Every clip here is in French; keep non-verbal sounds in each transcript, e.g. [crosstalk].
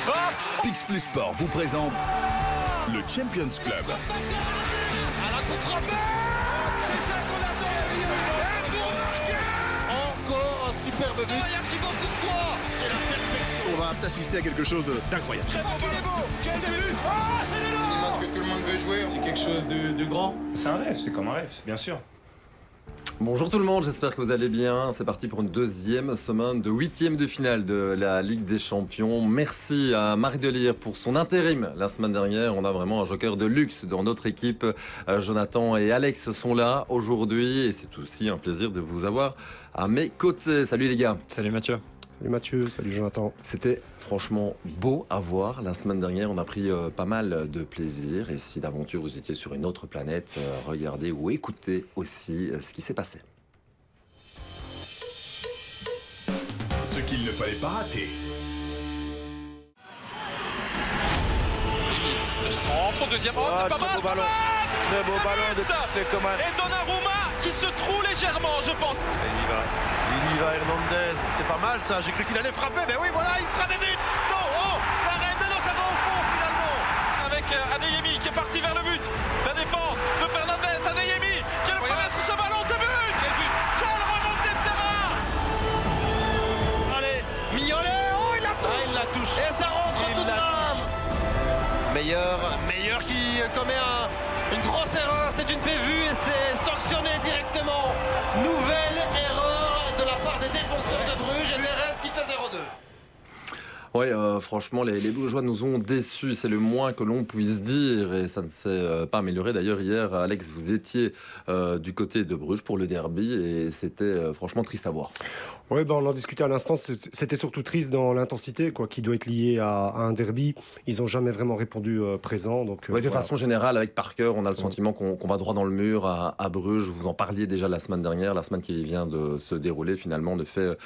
frappe Pix Plus Sport vous présente le Champions Club. À la C'est ça qu'on attend Encore un superbe but Il y a Thibaut Courtois C'est la perfection On va assister à quelque chose d'incroyable. Très beau beau Quel début Ah, c'est C'est l'élan des matchs que tout le monde veut jouer. C'est quelque chose de, de grand. C'est un rêve, c'est comme un rêve, bien sûr. Bonjour tout le monde, j'espère que vous allez bien. C'est parti pour une deuxième semaine de huitième de finale de la Ligue des Champions. Merci à Marc Delire pour son intérim la semaine dernière. On a vraiment un joker de luxe dans notre équipe. Euh, Jonathan et Alex sont là aujourd'hui et c'est aussi un plaisir de vous avoir à mes côtés. Salut les gars. Salut Mathieu. Salut Mathieu, salut Jonathan. C'était franchement beau à voir. La semaine dernière, on a pris euh, pas mal de plaisir. Et si d'aventure vous étiez sur une autre planète, euh, regardez ou écoutez aussi euh, ce qui s'est passé. Ce qu'il ne fallait pas rater. Le centre, deuxième oh, c'est pas très mal beau ballon. pas Très beau ballon de Kingsley Coman. Et Donnarumma qui se trouve légèrement, je pense. Il y va. Il y va Hernandez. C'est pas mal ça. J'ai cru qu'il allait frapper. Mais oui, voilà, il frappe but. Non, oh, l'arrêt. Mais non, ça va au fond finalement. Avec euh, Adeyemi qui est parti vers le but. La défense de Fernandez, une PVU et c'est Oui, euh, franchement, les, les Bourgeois nous ont déçus. C'est le moins que l'on puisse dire. Et ça ne s'est euh, pas amélioré. D'ailleurs, hier, Alex, vous étiez euh, du côté de Bruges pour le derby. Et c'était franchement triste à voir. Oui, ben on en discutait à l'instant. C'était surtout triste dans l'intensité, quoi, qui doit être liée à, à un derby. Ils n'ont jamais vraiment répondu présent. Donc, Ouais, de voilà. façon générale, avec Parker, on a le sentiment qu'on va droit dans le mur à, à Bruges. Vous en parliez déjà la semaine dernière. La semaine qui vient de se dérouler, finalement, ne fait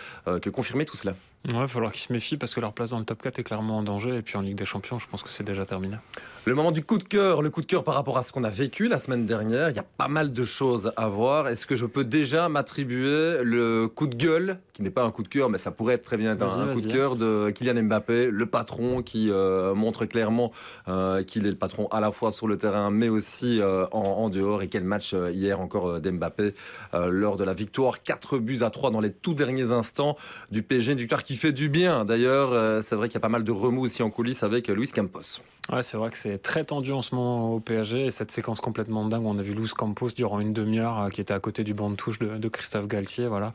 que confirmer tout cela. Ouais, il va falloir qu'ils se méfient parce que leur place dans le top 4 est clairement en danger. Et puis en Ligue des Champions, je pense que c'est déjà terminé. Le moment du coup de cœur, le coup de cœur par rapport à ce qu'on a vécu la semaine dernière, il y a pas mal de choses à voir. Est-ce que je peux déjà m'attribuer le coup de gueule, qui n'est pas un coup de cœur, mais ça pourrait être très bien être un, coup de cœur de Kylian Mbappé, le patron qui euh, montre clairement euh, qu'il est le patron à la fois sur le terrain, mais aussi euh, en, en dehors. Et quel match hier encore d'Mbappé lors de la victoire, 4 buts à 3 dans les tout derniers instants du PSG, une victoire qui fait du bien. D'ailleurs, euh, c'est vrai qu'il y a pas mal de remous aussi en coulisses avec euh, Luis Campos. Ouais, c'est vrai que c'est très tendu en ce moment au PSG. Et cette séquence complètement dingue où on a vu Luis Campos durant une demi-heure euh, qui était à côté du banc de touche de, de Christophe Galtier. Voilà.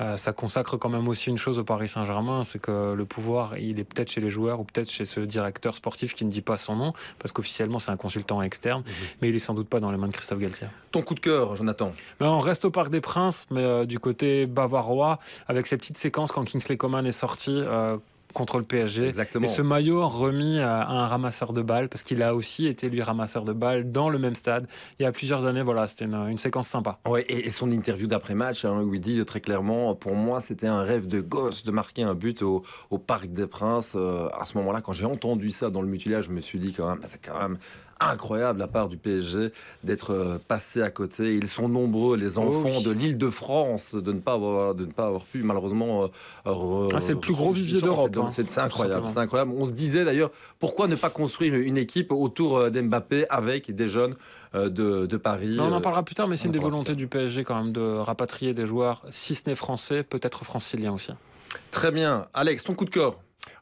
Euh, ça consacre quand même aussi une chose au Paris Saint-Germain, c'est que le pouvoir, il est peut-être chez les joueurs ou peut-être chez ce directeur sportif qui ne dit pas son nom, parce qu'officiellement c'est un consultant externe, mais il est sans doute pas dans les mains de Christophe Galtier. Ton coup de cœur, Jonathan? Mais on reste au Parc des Princes, mais euh, du côté bavarois, avec ces petites séquences quand Kingsley Coman est sorti contre le PSG. Exactement. Et ce maillot remis à à un ramasseur de balles, parce qu'il a aussi été lui ramasseur de balles dans le même stade il y a plusieurs années. Voilà, c'était une, une séquence sympa. Ouais, et, et son interview d'après-match, hein, où il dit très clairement, pour moi, c'était un rêve de gosse de marquer un but au, au Parc des Princes. Euh, à ce moment-là, quand j'ai entendu ça dans le mutilage, je me suis dit quand même, bah, c'est quand même incroyable de la part du PSG d'être euh, passé à côté. Ils sont nombreux, les enfants oui. de l'Île-de-France, de ne pas avoir, de ne pas avoir pu malheureusement. euh, Ah, c'est le plus gros vivier d'Europe, C'est- hein, incroyable, c'est incroyable. On se disait d'ailleurs, pourquoi ne pas construire une équipe autour euh, d'Mbappé avec des jeunes de, de Paris on en parlera plus tard, mais c'est une des volontés du PSG quand même de rapatrier des joueurs, si ce n'est français, peut-être franciliens aussi. Très bien. Alex, ton coup de cœur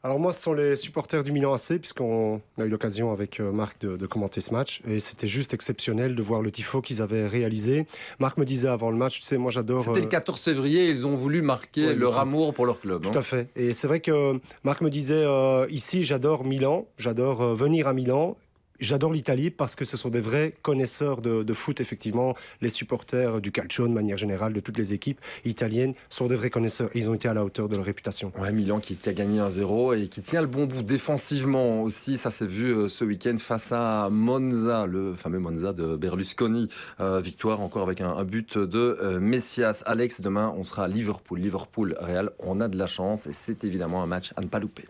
Alors moi, ce sont les supporters du Milan AC, puisqu'on a eu l'occasion avec euh, Marc de, de commenter ce match, et c'était juste exceptionnel de voir le tifo qu'ils avaient réalisé. Marc me disait avant le match, tu sais, moi j'adore... C'était euh, le 14 février, ils ont voulu marquer Ouais, leur le- amour pour leur club. Tout hein. à fait. Et c'est vrai que Marc me disait, euh, ici j'adore Milan, j'adore euh, venir à Milan. J'adore l'Italie parce que ce sont des vrais connaisseurs de, foot, effectivement. Les supporters du calcio, de manière générale, de toutes les équipes italiennes, sont des vrais connaisseurs. Ils ont été à la hauteur de leur réputation. Ouais, Milan qui, a gagné 1-0 et qui tient le bon bout défensivement aussi. Ça s'est vu euh, ce week-end face à Monza, le fameux Monza de Berlusconi. Euh, victoire encore avec un, un but de euh, Messias. Alex, demain, on sera à Liverpool. Liverpool, Real, on a de la chance et c'est évidemment un match à ne pas louper.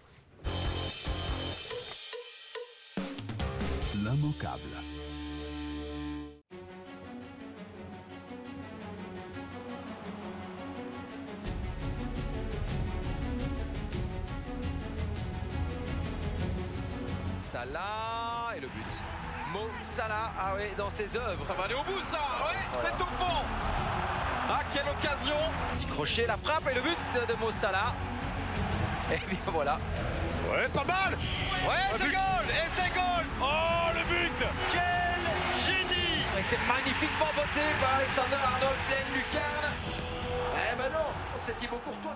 L'immanquable. Salah et le but. Mo Salah, ah oui, dans ses œuvres. Ça va aller au bout ça, ouais, c'est au fond. Ah, quelle occasion Petit crochet, la frappe et le but de Mo Salah. Et bien voilà. Ouais, pas mal. Ouais, c'est goal Et c'est goal. Oh, le but. Quel génie. Et c'est magnifiquement botté par Alexander Arnold, pleine lucarne. Eh ben non, c'est Thibaut Courtois.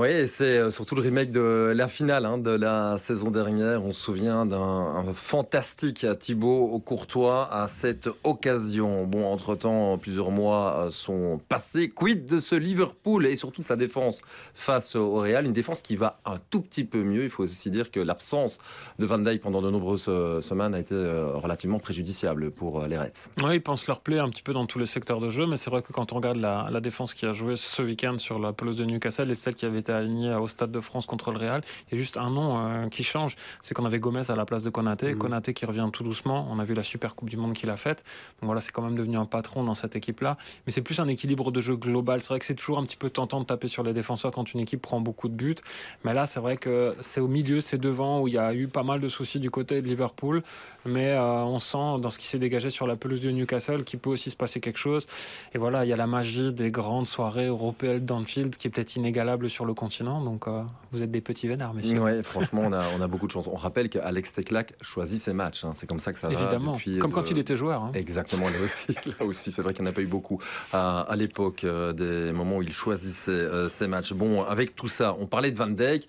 Oui, c'est euh, surtout le remake de la finale hein, de la saison dernière. On se souvient d'un fantastique Thibaut Courtois à cette occasion. Bon, entre-temps, plusieurs mois euh, sont passés. Quid de ce Liverpool et surtout de sa défense face au Real? Une défense qui va un tout petit peu mieux. Il faut aussi dire que l'absence de Van Dijk pendant de nombreuses euh, semaines a été relativement préjudiciable pour les Reds. Oui, ils pensent leur plaît un petit peu dans tous les secteurs de jeu, mais c'est vrai que quand on regarde la, la défense qui a joué ce week-end sur la pelouse de Newcastle et celle qui avait été aligné au Stade de France contre le Real. Il y a juste un nom euh, qui change, c'est qu'on avait Gomez à la place de Konaté. Mmh. Konaté qui revient tout doucement. On a vu la super Coupe du Monde qu'il a faite. Donc voilà, c'est quand même devenu un patron dans cette équipe-là. Mais c'est plus un équilibre de jeu global. C'est vrai que c'est toujours un petit peu tentant de taper sur les défenseurs quand une équipe prend beaucoup de buts. Mais là, c'est vrai que c'est au milieu, c'est devant où il y a eu pas mal de soucis du côté de Liverpool. Mais euh, on sent dans ce qui s'est dégagé sur la pelouse de Newcastle qu'il peut aussi se passer quelque chose. Et voilà, il y a la magie des grandes soirées européennes d'Anfield qui est peut-être inégalable sur le continent. Donc euh, vous êtes des petits vénards, messieurs. Oui, franchement, on a, on a beaucoup de chance. On rappelle qu'Alex Teclac choisit ses matchs. Hein. C'est comme ça que ça Évidemment. va. Évidemment. Comme quand il était joueur. Hein. Exactement. Là aussi, [laughs] là aussi c'est vrai qu'il n'y en a pas eu beaucoup à, à l'époque euh, des moments où il choisissait euh, ses matchs. Bon, avec tout ça, on parlait de Van Dijk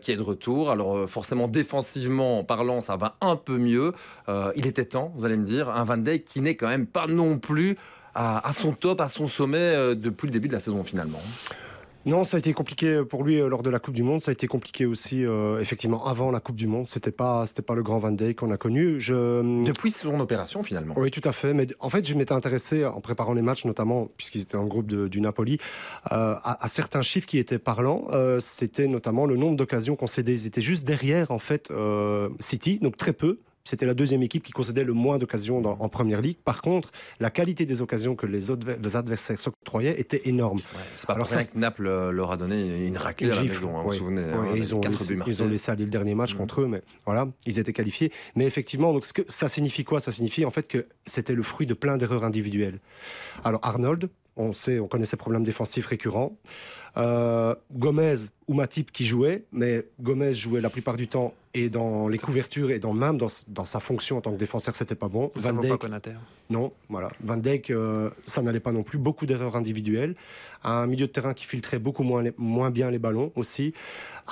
qui est de retour. Alors forcément, défensivement parlant, ça va un peu mieux. il était temps, vous allez me dire. Un Van Dijk qui n'est quand même pas non plus à son top, à son sommet depuis le début de la saison finalement. Non, ça a été compliqué pour lui euh, lors de la Coupe du Monde. Ça a été compliqué aussi, euh, effectivement, avant la Coupe du Monde. C'était pas, c'était pas le grand Van Dijk qu'on a connu. Je... Hum, Depuis son opération, finalement. Oui, tout à fait. Mais en fait, je m'étais intéressé en préparant les matchs, notamment puisqu'ils étaient en groupe de, du Napoli, euh, à, à, certains chiffres qui étaient parlants. Euh, c'était notamment le nombre d'occasions concédées. Ils étaient juste derrière, en fait, euh, City, donc très peu. C'était la deuxième équipe qui concédait le moins d'occasions en première ligue. Par contre, la qualité des occasions que les, autres, les adversaires s'octroyaient était énorme. Ouais, c'est pas Alors ça, que Naples leur a donné une raclée à la maison. Hein, oui, vous souvenez, oui, hein, ils, ont laissé, ils, ont laissé, aller le dernier match mmh. contre eux, mais voilà, ils étaient qualifiés. Mais effectivement, donc ce que, ça signifie quoi? Ça signifie en fait que c'était le fruit de plein d'erreurs individuelles. Alors Arnold, on sait, on connaît ses problèmes défensifs récurrents. Euh, Gomez ou Matip qui jouait, mais Gomez jouait la plupart du temps et dans les couvertures et dans même dans, dans sa fonction en tant que défenseur, c'était pas bon. Ça Van Dijk, non, voilà. Van Dijk, euh, ça n'allait pas non plus. Beaucoup d'erreurs individuelles. Un milieu de terrain qui filtrait beaucoup moins, les, moins bien les ballons aussi.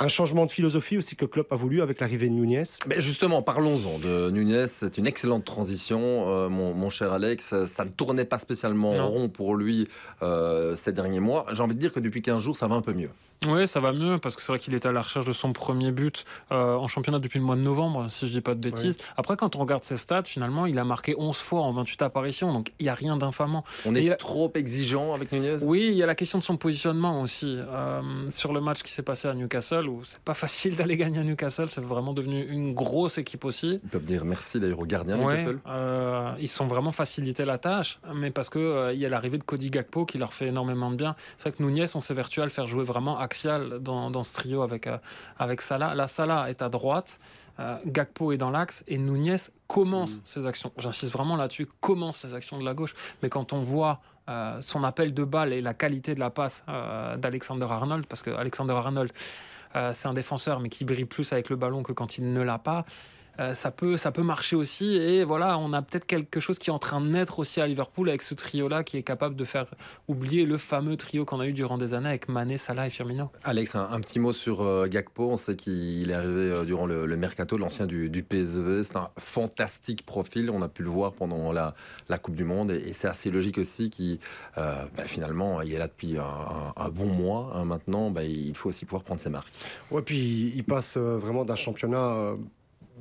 Un changement de philosophie aussi que Klopp a voulu avec l'arrivée de Nunez. Mais justement, parlons-en de Nunez. C'est une excellente transition, euh, mon, mon, cher Alex. Ça ne tournait pas spécialement non. rond pour lui euh, ces derniers mois. J'ai envie de dire que depuis 15 jours, ça va un peu mieux. Oui, ça va mieux parce que c'est vrai qu'il était à la recherche de son premier but euh, en championnat depuis le mois de novembre, si je dis pas de bêtises. Oui. Après, quand on regarde ses stats, finalement, il a marqué 11 fois en 28 apparitions, donc il n'y a rien d'infamant. On est a... trop exigeant avec Nunez? Oui, il y a la question de son positionnement aussi. Euh, sur le match qui s'est passé à Newcastle, où c'est pas [laughs] facile d'aller gagner à Newcastle, c'est vraiment devenu une grosse équipe aussi. Ils peuvent dire merci d'ailleurs aux gardiens ouais, Newcastle. Euh, ils sont vraiment facilité la tâche, mais parce qu'il euh, y a l'arrivée de Cody Gakpo qui leur fait énormément de bien. C'est vrai que Nunez, on s'évertue à le faire jouer vraiment axial dans dans ce trio avec, euh, avec Salah. La Salah est à droite, euh, Gakpo est dans l'axe et Nunez commence mmh. ses actions. J'insiste vraiment là-dessus, commence ses actions de la gauche. Mais quand on voit euh, son appel de balle et la qualité de la passe euh, d'Alexander Arnold, parce que Alexander Arnold, euh, c'est un défenseur, mais qui brille plus avec le ballon que quand il ne l'a pas. Euh, ça, peut, ça peut marcher aussi. Et voilà, on a peut-être quelque chose qui est en train de naître aussi à Liverpool avec ce trio-là qui est capable de faire oublier le fameux trio qu'on a eu durant des années avec Mané, Salah et Firmino. Alex, un, un petit mot sur euh, Gakpo. On sait qu'il est arrivé euh, durant le, le mercato, l'ancien du, du, PSV. C'est un fantastique profil. On a pu le voir pendant la, la Coupe du Monde. Et, et c'est assez logique aussi qu'il, euh, bah, finalement, il est là depuis un, un, un bon mois. Hein, maintenant, bah, il faut aussi pouvoir prendre ses marques. Ouais, puis il passe vraiment d'un championnat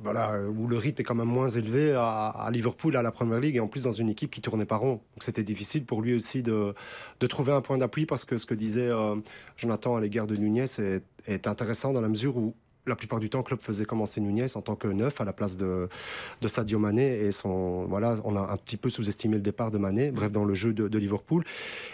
où le rythme est quand même moins élevé à, Liverpool, à la Première Ligue, et en plus dans une équipe qui tournait pas rond. Donc c'était difficile pour lui aussi de, trouver un point d'appui, parce que ce que disait euh, Jonathan à l'égard de Nunez est, intéressant dans la mesure où la plupart du temps, Klopp faisait commencer Nunez en tant que neuf à la place de, Sadio Mané. Et son, voilà, on a un petit peu sous-estimé le départ de Mané, bref, dans le jeu de, Liverpool.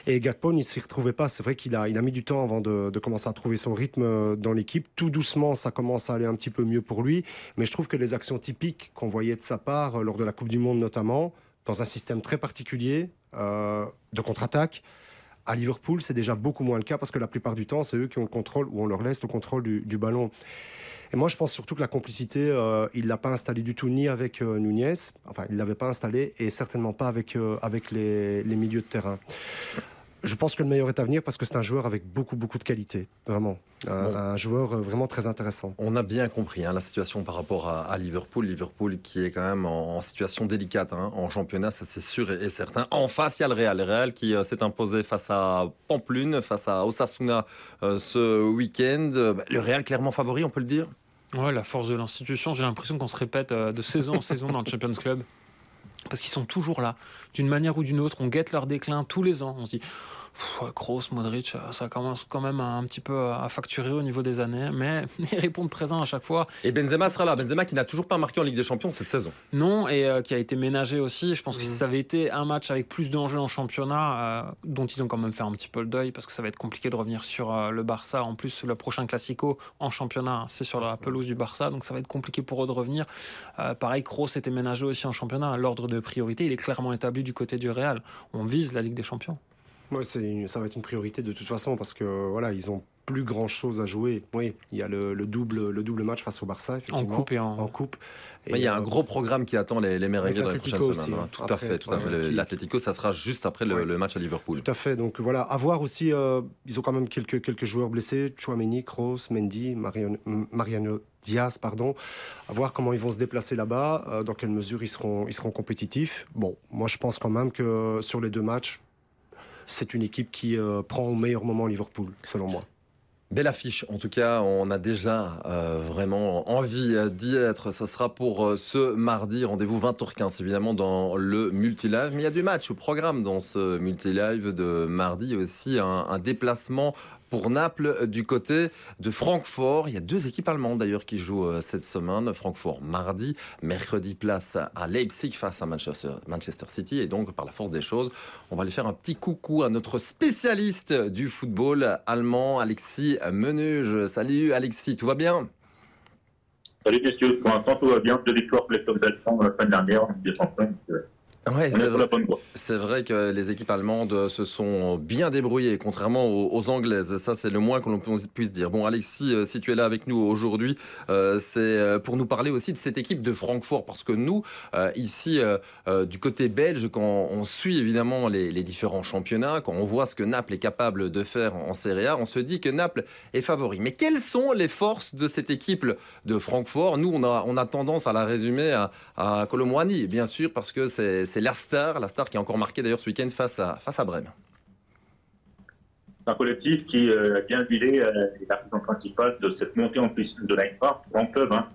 Et Gakpo, ne s'y retrouvait pas. C'est vrai qu'il a, il a mis du temps avant de, commencer à trouver son rythme dans l'équipe. Tout doucement, ça commence à aller un petit peu mieux pour lui. Mais je trouve que les actions typiques qu'on voyait de sa part, lors de la Coupe du Monde notamment, dans un système très particulier euh, de contre-attaque, à Liverpool, c'est déjà beaucoup moins le cas parce que la plupart du temps, c'est eux qui ont le contrôle ou on leur laisse le contrôle du, ballon. Et moi, je pense surtout que la complicité, euh, il ne l'a pas installée du tout ni avec euh, Nunez, enfin, il ne l'avait pas installé, et certainement pas avec, euh, avec les, les milieux de terrain je pense que le meilleur est à venir parce que c'est un joueur avec beaucoup, beaucoup de qualité, vraiment. Un, joueur euh, vraiment très intéressant. On a bien compris hein, la situation par rapport à, Liverpool. Liverpool qui est quand même en, situation délicate hein, en championnat, ça c'est sûr et, certain. En face, il y a le Real. Le Real qui euh, s'est imposé face à Pamplune, face à Osasuna euh, ce week-end. Bah, le Real clairement favori, on peut le dire? Ouais, la force de l'institution. J'ai l'impression qu'on se répète de saison en saison dans le Champions Club parce qu'ils sont toujours là, d'une manière ou d'une autre. On guette leur déclin tous les ans. On se dit, Kroos, Modric, ça commence quand même un petit peu à facturer au niveau des années, mais [laughs] ils répondent présent à chaque fois. Et Benzema sera là. Benzema qui n'a toujours pas marqué en Ligue des Champions cette saison. Non, et euh, qui a été ménagé aussi. Je pense que si mm. ça avait été un match avec plus d'enjeux en championnat, euh, dont ils ont quand même fait un petit peu le deuil, parce que ça va être compliqué de revenir sur euh, le Barça. En plus, le prochain Classico en championnat, c'est sur la pelouse du Barça, donc ça va être compliqué pour eux de revenir. pareil, Kroos était ménagé aussi en championnat. L'ordre de priorité, il est clairement établi du côté du Real. On vise la Ligue des Champions. Moi, c'est ça va être une priorité de toute façon parce que voilà, ils ont plus grand chose à jouer. Oui, il y a le, double, le double match face au Barça, effectivement. En coupe et en, coupe. il y a un gros programme qui attend les, les de la prochaine semaine. Hein. Tout à fait, tout à fait. L'Atlético, ça sera juste après le, match à Liverpool. Tout à fait. Donc voilà, à voir aussi. Euh, ils ont quand même quelques, quelques joueurs blessés Chouameni, Kroos, Mendy, Mariano, Mariano Diaz, pardon. À voir comment ils vont se déplacer là-bas, euh, dans quelle mesure ils seront, ils seront compétitifs. Bon, moi je pense quand même que sur les deux matchs, c'est une équipe qui euh, prend au meilleur moment Liverpool, selon moi. Belle affiche, en tout cas, on a déjà euh, vraiment envie d'y être. Ça sera pour euh, ce mardi, rendez-vous 20h15, évidemment, dans le multilive. Mais il y a du match au programme dans ce multilive de mardi. aussi un déplacement pour Naples euh, du côté de Francfort. Il y a deux équipes allemandes d'ailleurs qui jouent euh, cette semaine. Francfort mardi, mercredi place à Leipzig face à Manchester City. Et donc par la force des choses, on va aller faire un petit coucou à notre spécialiste du football allemand, Alexis Menuge. Salut Alexis, tout va bien? Salut messieurs, pour l'instant tout va bien. Deux victoires pour les la semaine dernière. Ouais, c'est vrai, que les équipes allemandes se sont bien débrouillées, contrairement aux, anglaises. Ça, c'est le moins que l'on puisse dire. Bon, Alexis, euh, si tu es là avec nous aujourd'hui, euh, c'est euh, pour nous parler aussi de cette équipe de Francfort, parce que nous, ici, du côté belge, quand on suit évidemment les, différents championnats, quand on voit ce que Naples est capable de faire en Serie A, on se dit que Naples est favori. Mais quelles sont les forces de cette équipe de Francfort? Nous, on a, on a tendance à la résumer à, à Colomboigny, bien sûr, parce que c'est c'est la star, la star qui a encore marqué d'ailleurs ce week-end face à, face à Brême. Un collectif qui euh, a bien huilé euh, la raison principale de cette montée en puissance de l'Eintracht, grand club hein,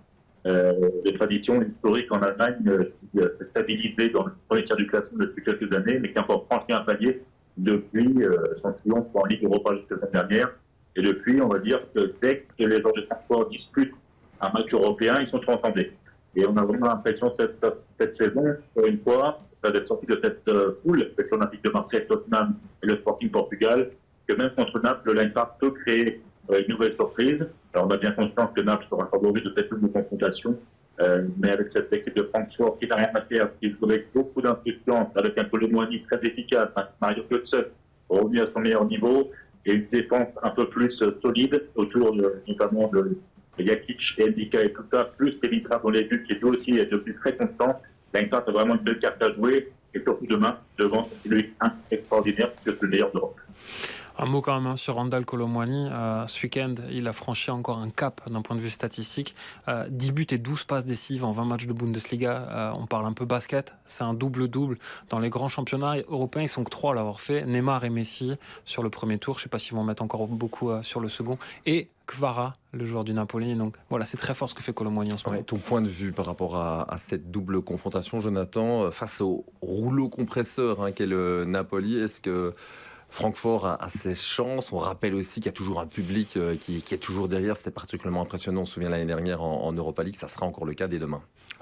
euh, de tradition historique en Allemagne, qui s'est stabilisé dans le premier tiers du classement depuis quelques années, mais qui a encore franchi un palier depuis son triomphe en Ligue Europa la saison dernière. Et depuis, on va dire que dès que les joueurs de transport disputent un match européen, ils sont transcendés. Et on a vraiment l'impression cette, cette saison, pour une fois, d'être sorti de cette euh, poule avec l'Olympique de Marseille, Tottenham et le Sporting Portugal, que même contre Naples, le Park peut créer euh, une nouvelle surprise. Alors on a bien conscience que Naples sera favori de cette double confrontation, euh, mais avec cette équipe de Francfort qui n'a rien à faire, qui joue avec beaucoup d'instructions, avec un Colomboigny très efficace, un Mario Götze revenu à son meilleur niveau, et une défense un peu plus solide autour notamment de Jakic et Ndika et tout ça, plus Elitra dans les buts qui est aussi est devenu très constant. L'Eintracht a vraiment une belle carte à jouer et surtout demain devant celui extraordinaire que c'est le meilleur d'Europe. Un mot quand même hein, sur Randall Colomwani. Euh, ce week-end, il a franchi encore un cap d'un point de vue statistique. 10 euh, buts et 12 passes décisives en 20 matchs de Bundesliga. Euh, on parle un peu basket. C'est un double-double. Dans les grands championnats européens, ils sont que trois à l'avoir fait. Neymar et Messi sur le premier tour. Je ne sais pas s'ils vont mettre encore beaucoup sur le second. Et Kvara, le joueur du Napoli. Donc voilà, c'est très fort ce que fait Colomboigny en ce moment. ton point de vue par rapport à, cette double confrontation, Jonathan, face au rouleau compresseur hein, qu'est le Napoli, est-ce que Francfort a, ses chances. On rappelle aussi qu'il y a toujours un public euh, qui, est toujours derrière. C'était particulièrement impressionnant. On se souvient l'année dernière en, Europa League. Ça sera encore le cas dès demain.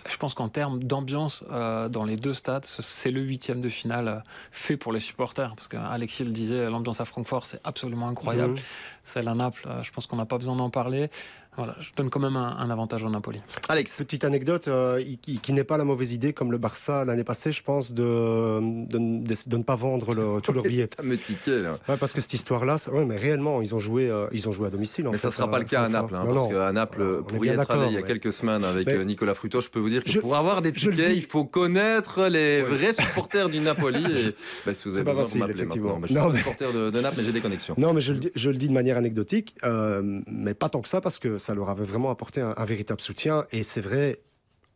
Je pense qu'en termes d'ambiance euh, dans les deux stades, c'est le huitième de finale euh, fait pour les supporters. Parce qu'Alexis le disait, l'ambiance à Francfort, c'est absolument incroyable. Mmh. Celle à Naples, je pense qu'on n'a pas besoin d'en parler. Voilà, je donne quand même un, avantage au Napoli. Alex. Petite anecdote euh, qui, n'est pas la mauvaise idée, comme le Barça l'année passée, je pense, de, de, ne pas vendre le, tous leurs [laughs] billets. me ticket, là. Ouais, parce que cette histoire-là, ouais, mais réellement, ils ont joué, euh, ils ont joué à domicile. En mais ça ne sera pas le cas à Naples, hein, parce qu'à Naples, pour y être allé il y a quelques semaines avec euh, Nicolas Fruto, je peux vous dire que pour avoir des tickets, il faut connaître les [laughs] vrais supporters du Napoli. [laughs] Et, bah, si vous avez besoin, m'appelez maintenant. je suis pas supporter de, de, Naples, mais j'ai des connexions. Non, mais je le dis, je le dis de manière anecdotique, mais pas tant que ça, parce que ça leur avait vraiment apporté un, véritable soutien. Et c'est vrai,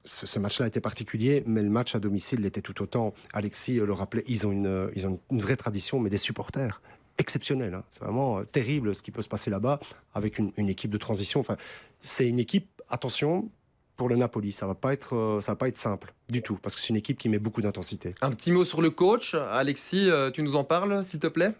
ce, match-là était particulier, mais le match à domicile l'était tout autant. Alexis le rappelait, ils ont une, ils ont une vraie tradition, mais des supporters exceptionnels. Hein. C'est vraiment euh, terrible ce qui peut se passer là-bas avec une, équipe de transition. Enfin, c'est une équipe, attention, pour le Napoli. Ça va pas être, euh, ça va pas être simple du tout, parce que c'est une équipe qui met beaucoup d'intensité. Un petit mot sur le coach, Alexis, euh, tu nous en parles, s'il te plaît?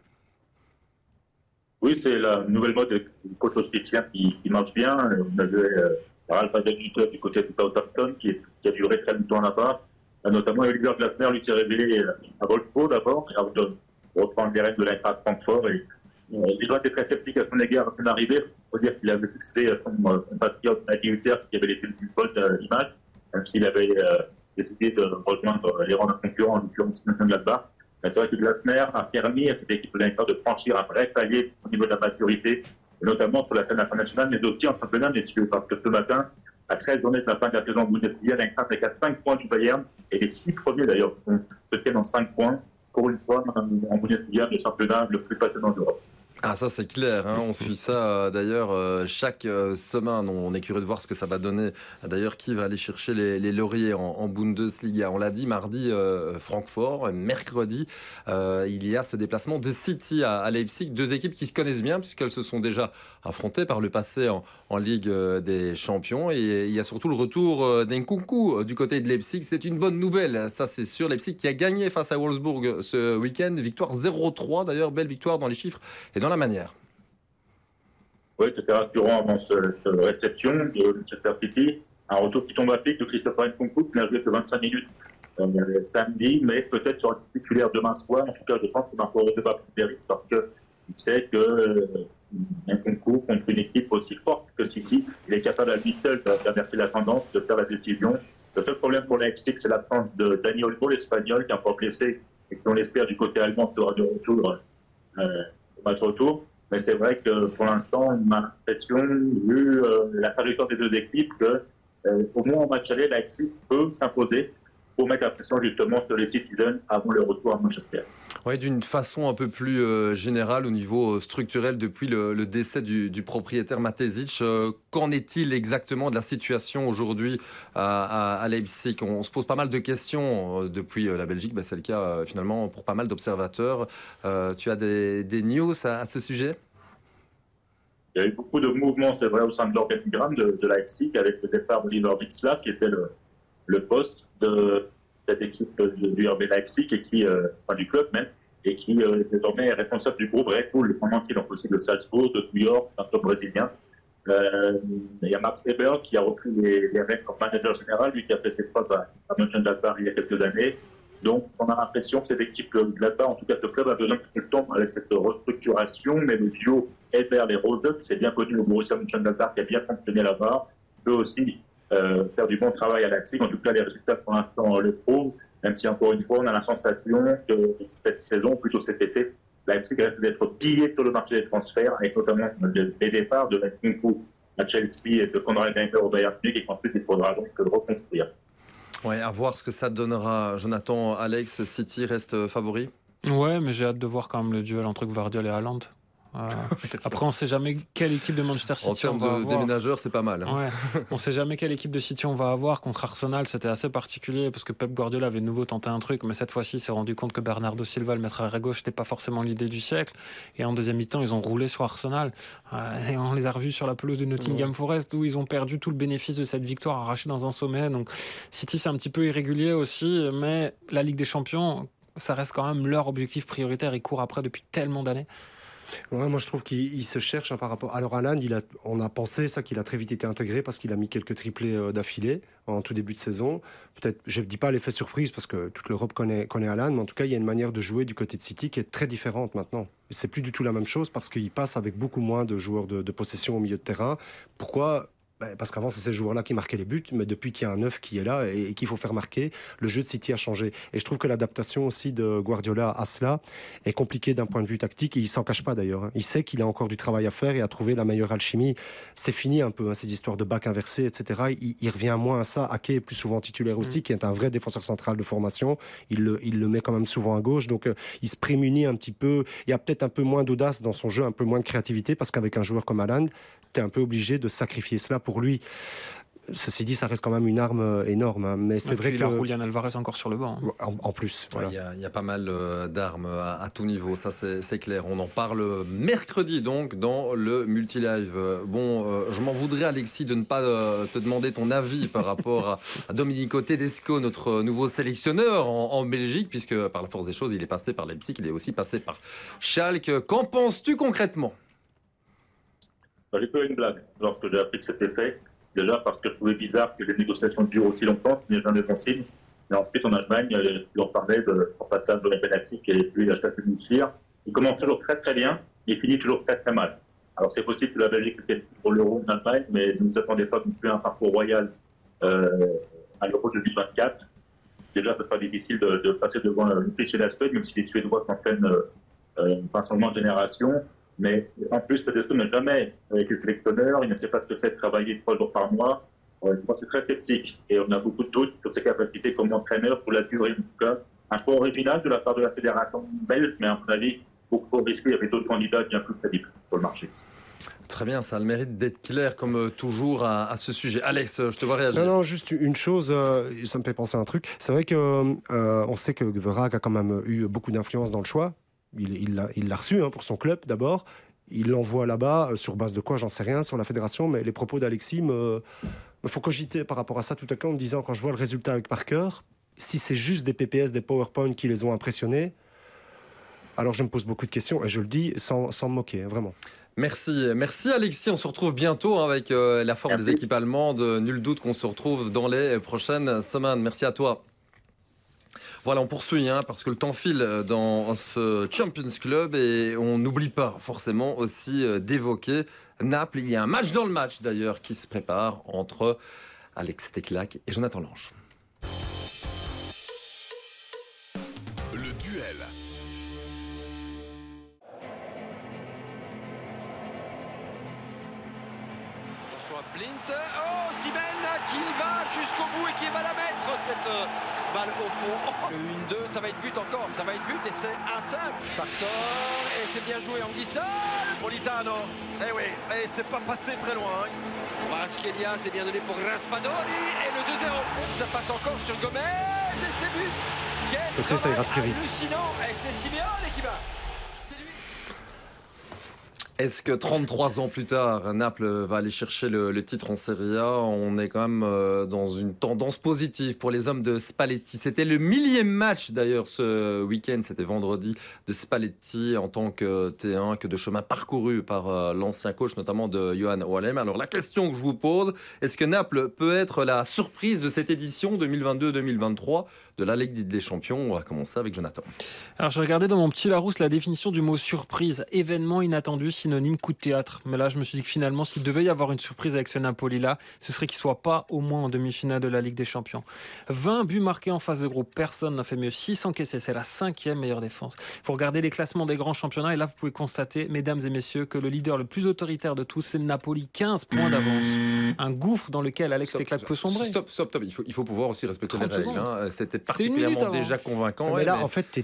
Oui, c'est la nouvelle mode du coach autrichien qui, qui marche bien. On avait euh, Ralph du côté de Southampton qui, qui a duré très longtemps là-bas. Euh, notamment, Oliver Glasner, lui, s'est révélé euh, à Wolfsburg d'abord, avant de reprendre les rênes de l'Eintracht Francfort. Et, euh, il a été très sceptique à son égard à son arrivée. Il faut dire qu'il avait fixé son euh, compatriote Mathieu Hutter qui avait laissé une bonne image, même s'il avait décidé de rejoindre les rangs d'un concurrent, en l'occurrence Mönchengladbach. C'est vrai que Glasner a permis à cette équipe de de franchir un vrai palier au niveau de la maturité, notamment sur la scène internationale, mais aussi en championnat, messieurs, parce que ce matin, à 13 journées de la fin de la saison Bundesliga, l'Eintracht est à 5 points du Bayern, et les 6 premiers d'ailleurs se tiennent en 5 points, pour une fois en Bundesliga, le championnat le plus passionnant d'Europe. Ah ça c'est clair, hein. on suit ça euh, d'ailleurs euh, chaque euh, semaine, on est curieux de voir ce que ça va donner. D'ailleurs qui va aller chercher les, lauriers en, Bundesliga? On l'a dit mardi Francfort, mercredi il y a ce déplacement de City à, Leipzig, deux équipes qui se connaissent bien puisqu'elles se sont déjà affrontées par le passé en, Ligue des Champions et il y a surtout le retour d'Enkunku du côté de Leipzig, c'est une bonne nouvelle, ça c'est sûr, Leipzig qui a gagné face à Wolfsburg ce week-end, victoire 0-3 d'ailleurs, belle victoire dans les chiffres et dans la manière. Oui, c'était rassurant avant cette réception de Manchester City. Un retour qui tombe à pic de Christopher Nkunku qui n'a joué que 25 minutes euh, samedi, mais peut-être sera titulaire demain soir. En tout cas, je pense qu'il va encore un plus parce qu'il sait que euh, Nkunku, contre une équipe aussi forte que City, il est capable à lui seul d'inverser la tendance, de faire la décision. Le seul problème pour Leipzig, c'est l'absence de Daniel Olmo, l'espagnol, qui est encore blessé et qui, on l'espère, du côté allemand sera de retour. Euh, match retour. Mais c'est vrai que pour l'instant, on a vu euh, la trajectoire des deux équipes, que euh, au moins en match aller, Leipzig peut s'imposer pour mettre la pression justement sur les Citizens avant le retour à Manchester. Oui, d'une façon un peu plus euh, générale au niveau structurel depuis le, décès du, propriétaire Matesic, qu'en est-il exactement de la situation aujourd'hui à, Leipzig? On, se pose pas mal de questions depuis la Belgique, ben, c'est le cas finalement pour pas mal d'observateurs. tu as des, news à ce sujet? Il y a eu beaucoup de mouvements, c'est vrai, au sein de l'organigramme de, de, Leipzig, avec le départ d'Oliver Witzlaff, qui était le, le, poste de cette équipe du RB Leipzig, et qui, euh, enfin, du club même, et qui euh, désormais est responsable du groupe Red Bull, pendant qu'il aussi de Salzbourg, de New York, un club brésilien? Euh, il y a Max Weber qui a repris les, les rênes comme manager général, lui qui a fait ses preuves à, Mönchengladbach il y a quelques années. Donc, on a l'impression que cette équipe là-bas, en tout cas ce club, a besoin de temps avec cette restructuration, mais le duo vers les Rose, c'est bien connu au Borussia Mönchengladbach, qui a bien fonctionné là-bas, peut aussi euh, faire du bon travail à Leipzig. En tout cas, les résultats pour l'instant le prouvent, même si encore une fois, on a la sensation que cette saison, plutôt cet été, Leipzig risque d'être pillé sur le marché des transferts, avec notamment les départs de Nkunku à Chelsea et de Conrad Geiger au Bayern Munich, et qu'ensuite il faudra donc reconstruire. Ouais, à voir ce que ça donnera. Jonathan, Alex, City reste favori? Ouais, mais j'ai hâte de voir quand même le duel entre Guardiola et Haaland. Euh, après, on ne sait jamais quelle équipe de Manchester City en on va de déménageurs, c'est pas mal. Hein. on ne sait jamais quelle équipe de City on va avoir. Contre Arsenal, c'était assez particulier parce que Pep Guardiola avait de nouveau tenté un truc, mais cette fois-ci, il s'est rendu compte que Bernardo Silva, le maître à gauche, n'était pas forcément l'idée du siècle. Et en deuxième mi-temps, ils ont roulé sur Arsenal. Euh, et on les a revus sur la pelouse de Nottingham Forest où ils ont perdu tout le bénéfice de cette victoire arrachée dans un sommet. Donc, City, c'est un petit peu irrégulier aussi, mais la Ligue des Champions ça reste quand même leur objectif prioritaire. Ils courent après depuis tellement d'années. Moi je trouve qu'il se cherche hein, par rapport. Alors Alan, on a pensé ça qu'il a très vite été intégré parce qu'il a mis quelques triplés euh, d'affilée en tout début de saison. Peut-être, je ne dis pas l'effet surprise parce que toute l'Europe connaît, Alan, mais en tout cas il y a une manière de jouer du côté de City qui est très différente maintenant. C'est plus du tout la même chose parce qu'il passe avec beaucoup moins de joueurs de, possession au milieu de terrain. Pourquoi parce qu'avant, c'est ces joueurs-là qui marquaient les buts, mais depuis qu'il y a un neuf qui est là et, qu'il faut faire marquer, le jeu de City a changé. Et je trouve que l'adaptation aussi de Guardiola à cela est compliquée d'un point de vue tactique, et il s'en cache pas d'ailleurs. Hein. Il sait qu'il a encore du travail à faire et à trouver la meilleure alchimie. C'est fini un peu, hein, ces histoires de bac inversé, etc. Il, revient moins à ça. Ake est plus souvent titulaire aussi, mm. qui est un vrai défenseur central de formation. Il le, il le met quand même souvent à gauche, donc euh, il se prémunit un petit peu. Il y a peut-être un peu moins d'audace dans son jeu, un peu moins de créativité, parce qu'avec un joueur comme Alan, tu es un peu obligé de sacrifier cela pour lui. Ceci dit, ça reste quand même une arme euh, énorme. Hein. Mais c'est vrai que. Julian Alvarez encore sur le banc. Hein. En, plus. Il y, a pas mal euh, d'armes à, tout niveau, ça c'est clair. On en parle mercredi donc dans le multilive. Bon, euh, je m'en voudrais Alexis de ne pas te demander ton avis par rapport à, Domenico Tedesco, notre nouveau sélectionneur en, Belgique, puisque par la force des choses, il est passé par Leipzig, il est aussi passé par Schalke. Qu'en penses-tu concrètement? J'ai fait une blague lorsque j'ai appris que c'était fait. Déjà parce que je trouvais bizarre que les négociations durent aussi longtemps, ce n'est jamais bon signe. Et ensuite, en Allemagne, on parlait de son passage de la pénalty qui est celui d'achat tir. Il commence toujours très très bien, il finit toujours très très mal. Alors c'est possible que la Belgique était pour l'Euro en Allemagne, mais ne nous attendez pas non plus un parcours royal euh, à l'Euro 2024. Déjà, ce sera difficile de, de passer devant une fiche et l'aspect, même si les Suédois s'entraînent euh, un changement de génération. Mais en plus, Tedesco n'a jamais été sélectionneur, il ne sait pas ce que c'est de travailler trois jours par mois. Euh, moi, c'est très sceptique et on a beaucoup de doutes sur ses capacités comme entraîneur pour la durée. En tout cas, un choix original de la part de la fédération belge, mais à mon avis, beaucoup risqué. Il y avait d'autres candidats bien plus crédibles sur le marché. Très bien, ça a le mérite d'être clair comme euh, toujours à, ce sujet. Alex, je te vois réagir. Non, non, juste une chose, euh, ça me fait penser à un truc. C'est vrai que on sait que Vrag a quand même eu beaucoup d'influence dans le choix. Il l'a il reçu hein, pour son club d'abord. Il l'envoie là-bas, euh, sur base de quoi, j'en sais rien, sur la fédération, mais les propos d'Alexis me, me font cogiter par rapport à ça tout à coup en me disant, quand je vois le résultat avec Parker, si c'est juste des PPS, des PowerPoint qui les ont impressionnés, alors je me pose beaucoup de questions et je le dis sans, sans me moquer, hein, vraiment. Merci, merci Alexis. On se retrouve bientôt hein, avec euh, la forme des équipes allemandes. Nul doute qu'on se retrouve dans les prochaines semaines. Merci à toi. Voilà, on poursuit hein, parce que le temps file euh, dans ce Champions Club et on n'oublie pas forcément aussi euh, d'évoquer Naples. Il y a un match dans le match d'ailleurs qui se prépare entre Alex Teclac et Jonathan Lange. Blint. Oh, Sibel qui va jusqu'au bout et qui va la mettre cette euh, balle au fond. Le 1-2, ça va être but encore, ça va être but et c'est un 5 Ça ressort et c'est bien joué en glissant. Politano, eh oui, et c'est pas passé très loin. Kvaratskhelia, c'est bien donné pour Raspadori et le 2-0. Ça passe encore sur Gomez et c'est but. Quel ça ira très vite. hallucinant et c'est Simeone qui va. Est-ce que 33 ans plus tard, Naples va aller chercher le, titre en Serie A? On est quand même euh, dans une tendance positive pour les hommes de Spalletti. C'était le millième match d'ailleurs ce week-end, c'était vendredi, de Spalletti en tant que T1, que de chemin parcouru par euh, l'ancien coach, notamment de Johan Wallem. Alors la question que je vous pose, est-ce que Naples peut être la surprise de cette édition 2022-2023 de la Ligue des Champions On va commencer avec Jonathan. Alors j'ai regardé dans mon petit Larousse la définition du mot surprise, événement inattendu, synonyme coup de théâtre. Mais là, je me suis dit que finalement, s'il devait y avoir une surprise avec ce Napoli-là, ce serait qu'il soit pas au moins en demi-finale de la Ligue des Champions. 20 buts marqués en phase de groupe, personne n'a fait mieux. 6 encaissés, c'est la cinquième meilleure défense. Il faut regarder les classements des grands championnats et là, vous pouvez constater, mesdames et messieurs, que le leader le plus autoritaire de tous, c'est Napoli, 15 points d'avance. Un gouffre dans lequel Alex Teclac peut sombrer. Stop, stop, stop. Il faut, il faut pouvoir aussi respecter les règles. Hein. C'était particulièrement déjà convaincant. Mais là, en fait, tu,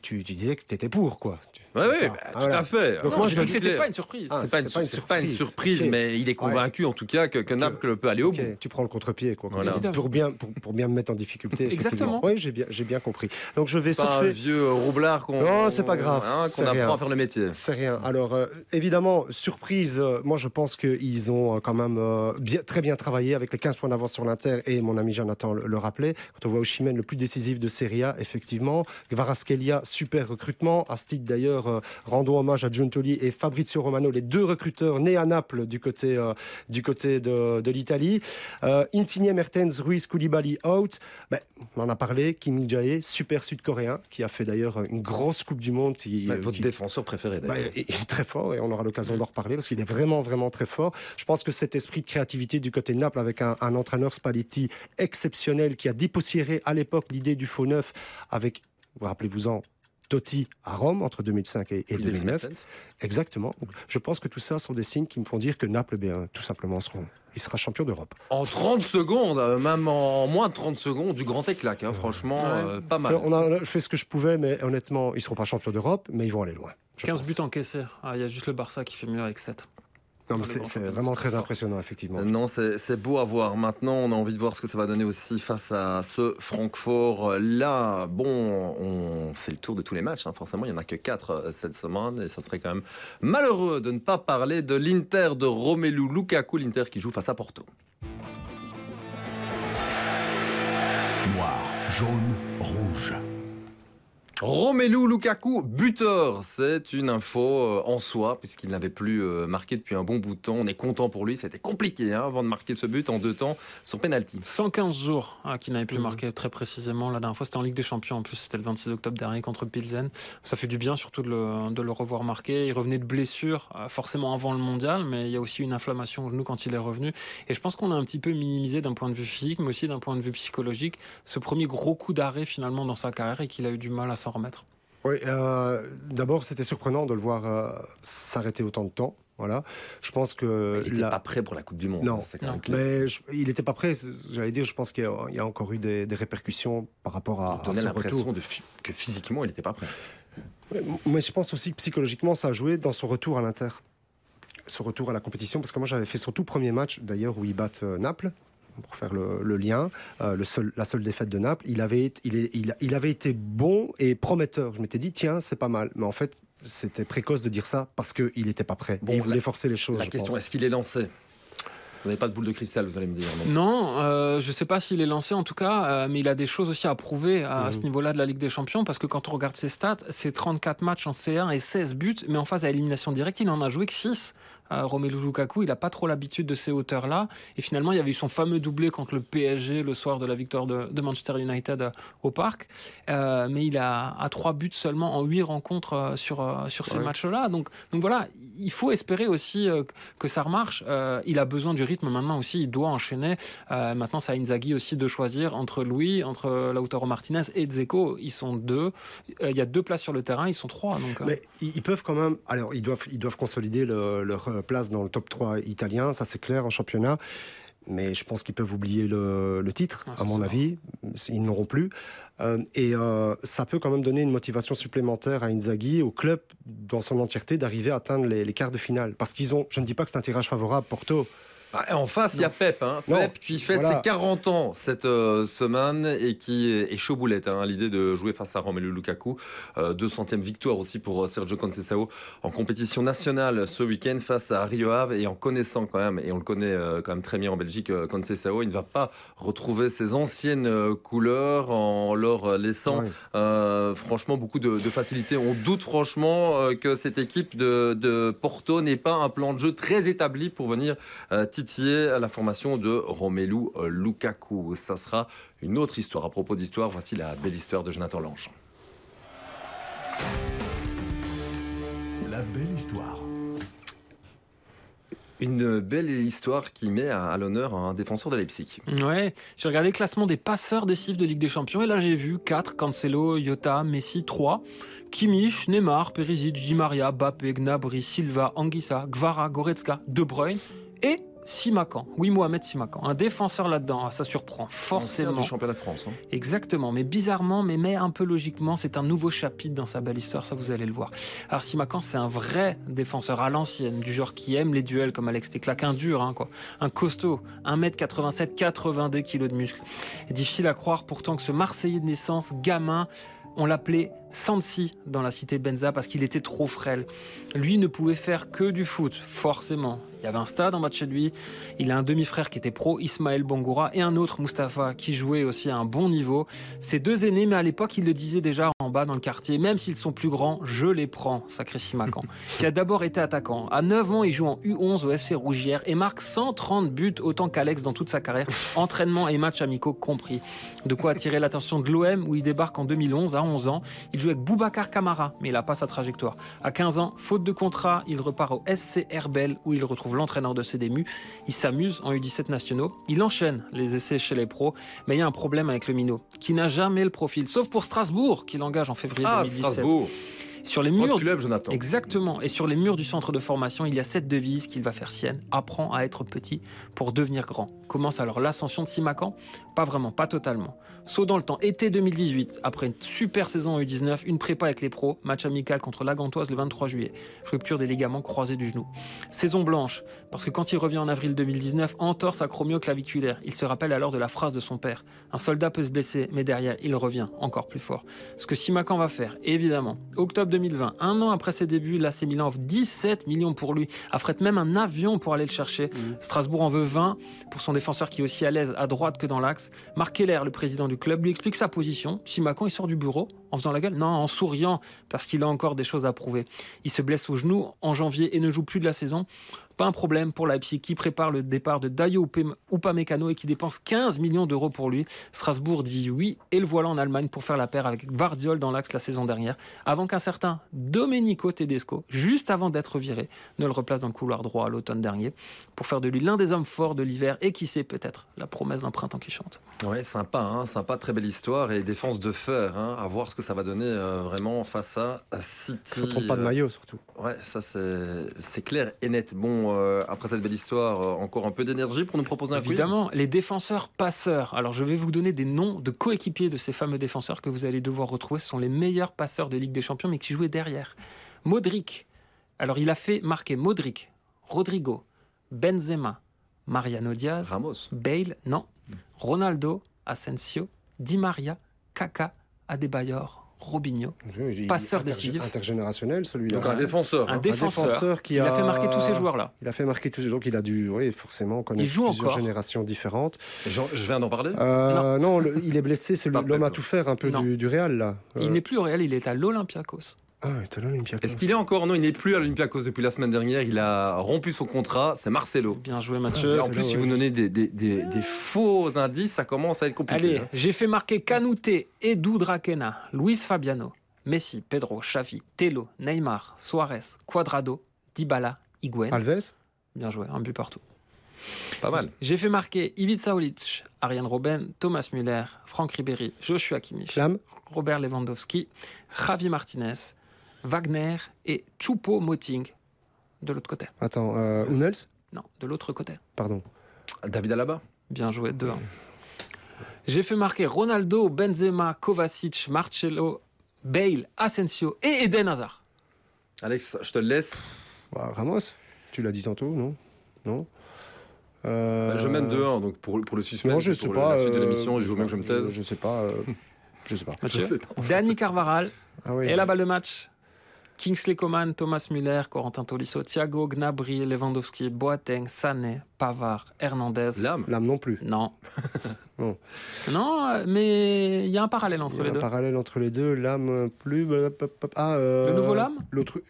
tu, disais que tu étais pour, quoi. Oui, oui, bah, tout à fait. Donc moi, je dis que c'était pas une surprise. Ah, c'est pas, une, surprise. mais il est convaincu en tout cas que, que Naples peut aller au bout. Tu prends le contre-pied, quoi. Pour bien, pour, pour bien me mettre en difficulté. [laughs] Exactement. Oui, j'ai bien, j'ai bien compris. Donc je vais Pas un surfer. vieux euh, roublard qu'on Non, c'est pas grave, hein, qu'on apprend à faire le métier. C'est rien. Alors, euh, évidemment, surprise, euh, moi je pense qu'ils ont euh, quand même euh, bien, très bien travaillé avec les 15 points d'avance sur l'Inter et mon ami Jonathan le, rappelait. Quand on voit Oshimen le plus décisif de Serie A, effectivement. Gvaraskelia, super recrutement. Astide d'ailleurs, euh, rendons hommage à Giuntoli et Fabrizio Romano, les deux recruteurs nés à Naples du côté, euh, du côté de, de l'Italie. Euh, Insigne, Mertens, Ruiz, Koulibaly out. Ben, on en a parlé. Kim Min-jae, super sud-coréen, qui a fait d'ailleurs une grosse Coupe du Monde. qui- Ouais, votre qui- défenseur préféré d'ailleurs. il il est très fort et on aura l'occasion d'en reparler parce qu'il est vraiment, vraiment très fort. Je pense que cet esprit de créativité du côté de Naples avec un, un entraîneur Spalletti exceptionnel qui a dépoussiéré à l'époque l'idée du faux neuf avec, vous rappelez-vous-en, Totti à Rome entre 2005 et, et Oui, 2009. Mertens. Exactement. Donc, je pense que tout ça sont des signes qui me font dire que Naples, bien, tout simplement, seront, il sera champion d'Europe. En 30 secondes, euh, même en moins de 30 secondes, du grand éclac. hein, franchement, euh, pas mal. On a fait ce que je pouvais, mais honnêtement, ils ne seront pas champions d'Europe, mais ils vont aller loin. je 15 pense. buts encaissés. Ah, Il y a juste le Barça qui fait mieux avec 7. Non, mais c'est vraiment très impressionnant, effectivement. Euh, Non, c'est c'est beau à voir. Maintenant, on a envie de voir ce que ça va donner aussi face à ce Francfort. Là, bon, on fait le tour de tous les matchs. hein. Forcément, il n'y en a que 4 cette semaine. Et ça serait quand même malheureux de ne pas parler de l'Inter de Romelu Lukaku, l'Inter qui joue face à Porto. Noir, jaune, rouge. Romelu Lukaku, buteur, c'est une info euh, en soi, puisqu'il n'avait plus euh, marqué depuis un bon bout de temps. On est content pour lui, c'était compliqué hein, avant de marquer ce but en deux temps sur penalty. 115 jours hein, qu'il n'avait plus Mhm. marqué très précisément. La dernière fois, c'était en Ligue des Champions. En plus, c'était le 26 octobre dernier contre Pilsen. Ça fait du bien, surtout de le, de le revoir marqué. Il revenait de blessure, euh, forcément avant le mondial, mais il y a aussi une inflammation au genou quand il est revenu. Et je pense qu'on a un petit peu minimisé d'un point de vue physique, mais aussi d'un point de vue psychologique, ce premier gros coup d'arrêt finalement dans sa carrière et qu'il a eu du mal à s'en remettre. Oui, euh, d'abord, c'était surprenant de le voir euh, s'arrêter autant de temps. Voilà. Je pense que. Il n'était la- pas prêt pour la Coupe du Monde. Non, c'est quand non. même clair. Mais je- il n'était pas prêt. J'allais dire, je pense qu'il y, a- il y a encore eu des, des répercussions par rapport à, Il à son retour. de que physiquement, il n'était pas prêt. Mais- Mais je pense aussi que psychologiquement, ça a joué dans son retour à l'Inter. Son retour à la compétition. Parce que moi, j'avais fait son tout premier match, d'ailleurs, où ils battent euh, Naples. Pour faire le, le lien, euh, le seul, la seule défaite de Naples, il avait, été- il, est- il, il avait été bon et prometteur. Je m'étais dit, tiens, c'est pas mal. Mais en fait, c'était précoce de dire ça parce qu'il n'était pas prêt. Bon, et il la- voulait forcer les choses. La je question, est-ce qu'il est lancé? Vous n'avez pas de boule de cristal, vous allez me dire. non? Non, euh, je ne sais pas s'il est lancé en tout cas, euh, mais il a des choses aussi à prouver à, Mhm. ce niveau-là de la Ligue des Champions, parce que quand on regarde ses stats, c'est 34 matchs en C1 et 16 buts, mais en phase à élimination directe, il n'en a joué que 6. Euh, Romelu Lukaku, il n'a pas trop l'habitude de ces hauteurs-là. Et finalement, il y avait eu son fameux doublé contre le PSG le soir de la victoire de, de Manchester United euh, au Parc. Euh, mais il a 3 buts seulement en 8 rencontres sur, sur ces Ouais. matchs-là. Donc, donc voilà, il faut espérer aussi que ça remarche. Euh, il a besoin du rythme maintenant aussi, il doit enchaîner. Euh, maintenant, c'est à Inzaghi aussi de choisir entre Louis, entre Lautaro Martinez et Dzeko. Ils sont deux. Il y a deux places sur le terrain, ils sont trois. Donc, Mais ils peuvent quand même. Alors, ils doivent, ils doivent consolider le- leur place dans le top 3 italien, ça c'est clair en championnat. Mais je pense qu'ils peuvent oublier le, le titre, Ah, à mon avis. Ils n'auront plus. Euh, et euh, ça peut quand même donner une motivation supplémentaire à Inzaghi, au club dans son entièreté, d'arriver à atteindre les, les quarts de finale. Parce qu'ils ont. Je ne dis pas que c'est un tirage favorable, Porto. Ah, En face, il y a Pep. Hein. Pep qui fête voilà. ses 40 ans cette euh, semaine et qui est chaud boulette hein, à l'idée de jouer face à Romelu Lukaku. Euh, 200e victoire aussi pour euh, Sergio Conceição en compétition nationale ce week-end face à Rio Ave et en connaissant quand même, et on le connaît euh, quand même très bien en Belgique, Conceição, il ne va pas retrouver ses anciennes couleurs en leur laissant franchement beaucoup de, de facilité. On doute franchement que cette équipe de, de Porto n'ait pas un plan de jeu très établi pour venir titiller la formation de Romelu euh, Lukaku. Ça sera une autre histoire. À propos d'histoire, voici la belle histoire de Jonathan Lange. La belle histoire. Une belle histoire qui met à, à l'honneur un défenseur de Leipzig. Ouais, j'ai regardé le classement des passeurs décisifs de Ligue des Champions et là j'ai vu 4, Cancelo, Iota, Messi, 3, Kimmich, Neymar, Perisic, Di Maria, Bappé, Gnabry, Silva, Anguissa, Gvara, Goretzka, De Bruyne et Simakan, oui Mohamed Simakan, un défenseur là-dedans, ça surprend forcément. du championnat de France. hein. Exactement, mais bizarrement, mais, mais un peu logiquement, c'est un nouveau chapitre dans sa belle histoire, ça vous allez le voir. Alors Simakan, c'est un vrai défenseur à l'ancienne, du genre qui aime les duels comme Alex Teclac, un dur, hein, quoi. un costaud, 1m87, 82 kg de muscles. Difficile à croire pourtant que ce Marseillais de naissance, gamin, on l'appelait Sansi dans la cité Benza parce qu'il était trop frêle. Lui ne pouvait faire que du foot, forcément. Il y avait un stade en bas de chez lui. Il a un demi-frère qui était pro, Ismaël Bangoura, et un autre, Mustapha, qui jouait aussi à un bon niveau. Ces deux aînés, mais à l'époque, il le disait déjà en bas dans le quartier, même s'ils sont plus grands, je les prends, sacré Simacan, [laughs] qui a d'abord été attaquant. À 9 ans, il joue en U11 au FC Rougière et marque 130 buts, autant qu'Alex dans toute sa carrière, [laughs] entraînement et matchs amicaux compris. De quoi attirer l'attention de l'OM, où il débarque en 2011, à 11 ans. Il joue avec Boubacar Camara, mais il n'a pas sa trajectoire. À 15 ans, faute de contrat, il repart au SC Herbel, où il retrouve l'entraîneur de CDMU. Il s'amuse en U17 nationaux. Il enchaîne les essais chez les pros, mais il y a un problème avec le minot, qui n'a jamais le profil, sauf pour Strasbourg, qui l'engage en février Ah, 2017. Strasbourg. Sur les murs club, Jonathan. Exactement. Et sur les murs du centre de formation, il y a cette devise qu'il va faire sienne. Apprends à être petit pour devenir grand. Commence alors l'ascension de Simacan Pas vraiment, pas totalement. Saut dans le temps, été 2018, après une super saison en U19, une prépa avec les pros, match amical contre la Gantoise le 23 juillet. Rupture des ligaments croisés du genou. Saison blanche, parce que quand il revient en avril 2019, entorse acromio-claviculaire. Il se rappelle alors de la phrase de son père. Un soldat peut se blesser, mais derrière, il revient encore plus fort. Ce que Simacan va faire, évidemment. Octobre 2020, un an après ses débuts, l'AC Milan offre 17 millions pour lui, affrète même un avion pour aller le chercher. Strasbourg en veut 20 pour son défenseur qui est aussi à l'aise à droite que dans l'axe. Marc Keller, le président du club, lui explique sa position. Simacan, il sort du bureau en faisant la gueule Non, en souriant, parce qu'il a encore des choses à prouver. Il se blesse au genou en janvier et ne joue plus de la saison. Pas un problème pour Leipzig qui prépare le départ de Dayo Upam- Upamecano et qui dépense 15 millions d'euros pour lui. Strasbourg dit oui et le voilà en Allemagne pour faire la paire avec Vardiol dans l'axe la saison dernière, avant qu'un certain Domenico Tedesco, juste avant d'être viré, ne le replace dans le couloir droit à l'automne dernier pour faire de lui l'un des hommes forts de l'hiver et qui sait peut-être la promesse d'un printemps qui chante. Ouais, sympa, hein, sympa, très belle histoire et défense de fer. Hein, à voir ce que ça va donner euh, vraiment face à City. Ça ne trompe pas de maillot surtout. Ouais, ça c'est c'est clair et net. Bon, euh, après cette belle histoire, euh, encore un peu d'énergie pour nous proposer un quiz Évidemment, les défenseurs passeurs. Alors, je vais vous donner des noms de coéquipiers de ces fameux défenseurs que vous allez devoir retrouver. Ce sont les meilleurs passeurs de Ligue des Champions, mais qui jouaient derrière. Modric. Alors, il a fait marquer Modric, Rodrigo, Benzema, Mariano Diaz, Ramos. Bale, non, Ronaldo, Asensio, Di Maria, Kaka, Adebayor, Robinho. Il- Passeur décisif. Intergénérationnel, celui-là. Donc un défenseur. Un hein. défenseur. qui Il a... a fait marquer tous ces joueurs-là. Il a fait marquer tous ces donc il a dû, oui, forcément connaître Il joue plusieurs encore. générations différentes. Jean- je viens d'en parler. Euh, non, le- il est blessé, c'est l'homme à tout faire un peu Non. du, du Real là. Il Euh, n'est plus au Real, il est à l'Olympiakos. Ah, il est à l'Olympiakos. Est-ce qu'il est encore? Non, il n'est plus à l'Olympiakos depuis la semaine dernière. Il a rompu son contrat. C'est Marcelo. Bien joué, Et Mathieu. en plus, si ouais, vous donnez des, des- des- des faux indices, ça commence à être compliqué. Allez, hein. j'ai fait marquer Canouté, Edu Drakena, Luis Fabiano, Messi, Pedro, Xavi, Telo, Neymar, Suarez, Cuadrado, Dybala, Higuain. Alves Bien joué, un but partout. Pas mal. J'ai fait marquer Ivica Olic, Ariane Robben, Thomas Müller, Franck Ribéry, Joshua Kimmich, Flamme Robert Lewandowski, Javi Martinez, Wagner et Choupo Moting. De l'autre côté. Attends, euh, Hummels? Non, de l'autre côté. Pardon. David Alaba? Bien joué, 2-1. J'ai fait marquer Ronaldo, Benzema, Kovacic, Marcelo, Bale, Asensio et Eden Hazard. Alex, je te le laisse. Bah, Ramos Tu l'as dit tantôt, non? Non? Euh, Bah, Je mène 2-1, donc pour, pour le suspense, Non, je et sais pour pas. la suite de euh, l'émission, je veux bien que je me taise. Je, je sais pas. euh, je sais pas. Mathieu. Je sais pas. Dani Carvaral Ah oui. et la balle de match. Kingsley Coman, Thomas Müller, Corentin Tolisso, Thiago, Gnabry, Lewandowski, Boateng, Sané, Pavard, Hernandez. L'âme. L'âme non plus. Non. [laughs] Non. Non, euh, mais il y a un parallèle Il entre y a les un deux. parallèle entre les deux. L'âme plus. Ah, euh, Le nouveau Lame L'autre.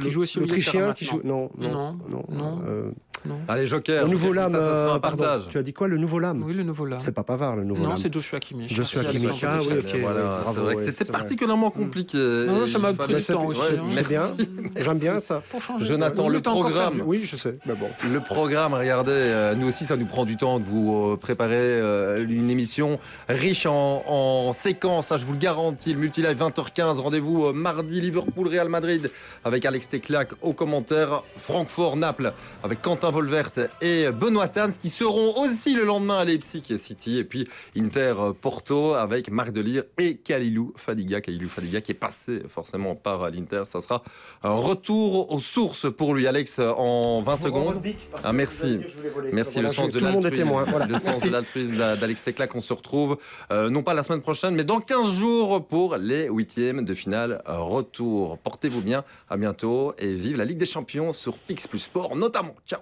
Qui joue aussi au L'Autrichien qui joue. Non, non, Non, non. non. euh, Non. Allez, Joker. le nouveau Lame. Ça, ça sera euh, un pardon. partage. Tu as dit quoi, le nouveau Lame? Oui, le nouveau là. C'est pas Pavard, le nouveau Non, Lame. c'est Joshua Kimmich. Joshua Kimmich, ah oui, ok. Voilà, c'est vrai que c'était particulièrement compliqué. Non, ça m'a pris du temps aussi, Ouais, hein. C'est bien. [laughs] J'aime bien ça. Pour changer. Jonathan, Oui, le programme. Oui, je sais. Mais bon. Le programme, regardez, euh, nous aussi, ça nous prend du temps de vous euh, préparer euh, une émission riche en, en séquences, hein, je vous le garantis. Le multilive 20h15, rendez-vous euh, mardi Liverpool Real Madrid avec Alex Teclac au commentaire, Francfort Naples avec Quentin Volvert et Benoît Tans qui seront aussi le lendemain à Leipzig City et puis Inter Porto avec Marc Delire et Kalilou Fadiga. Kalilou Fadiga qui est passé forcément par l'Inter. Ça sera un retour aux sources pour lui, Alex, en 20 secondes. Ah, merci. Merci, le sens de l'altruisme d'Alex Teclac. On se retrouve euh, non pas la semaine prochaine, mais dans 15 jours pour les huitièmes de finale retour. Portez-vous bien, à bientôt et vive la Ligue des Champions sur Pix Plus Sport notamment. Ciao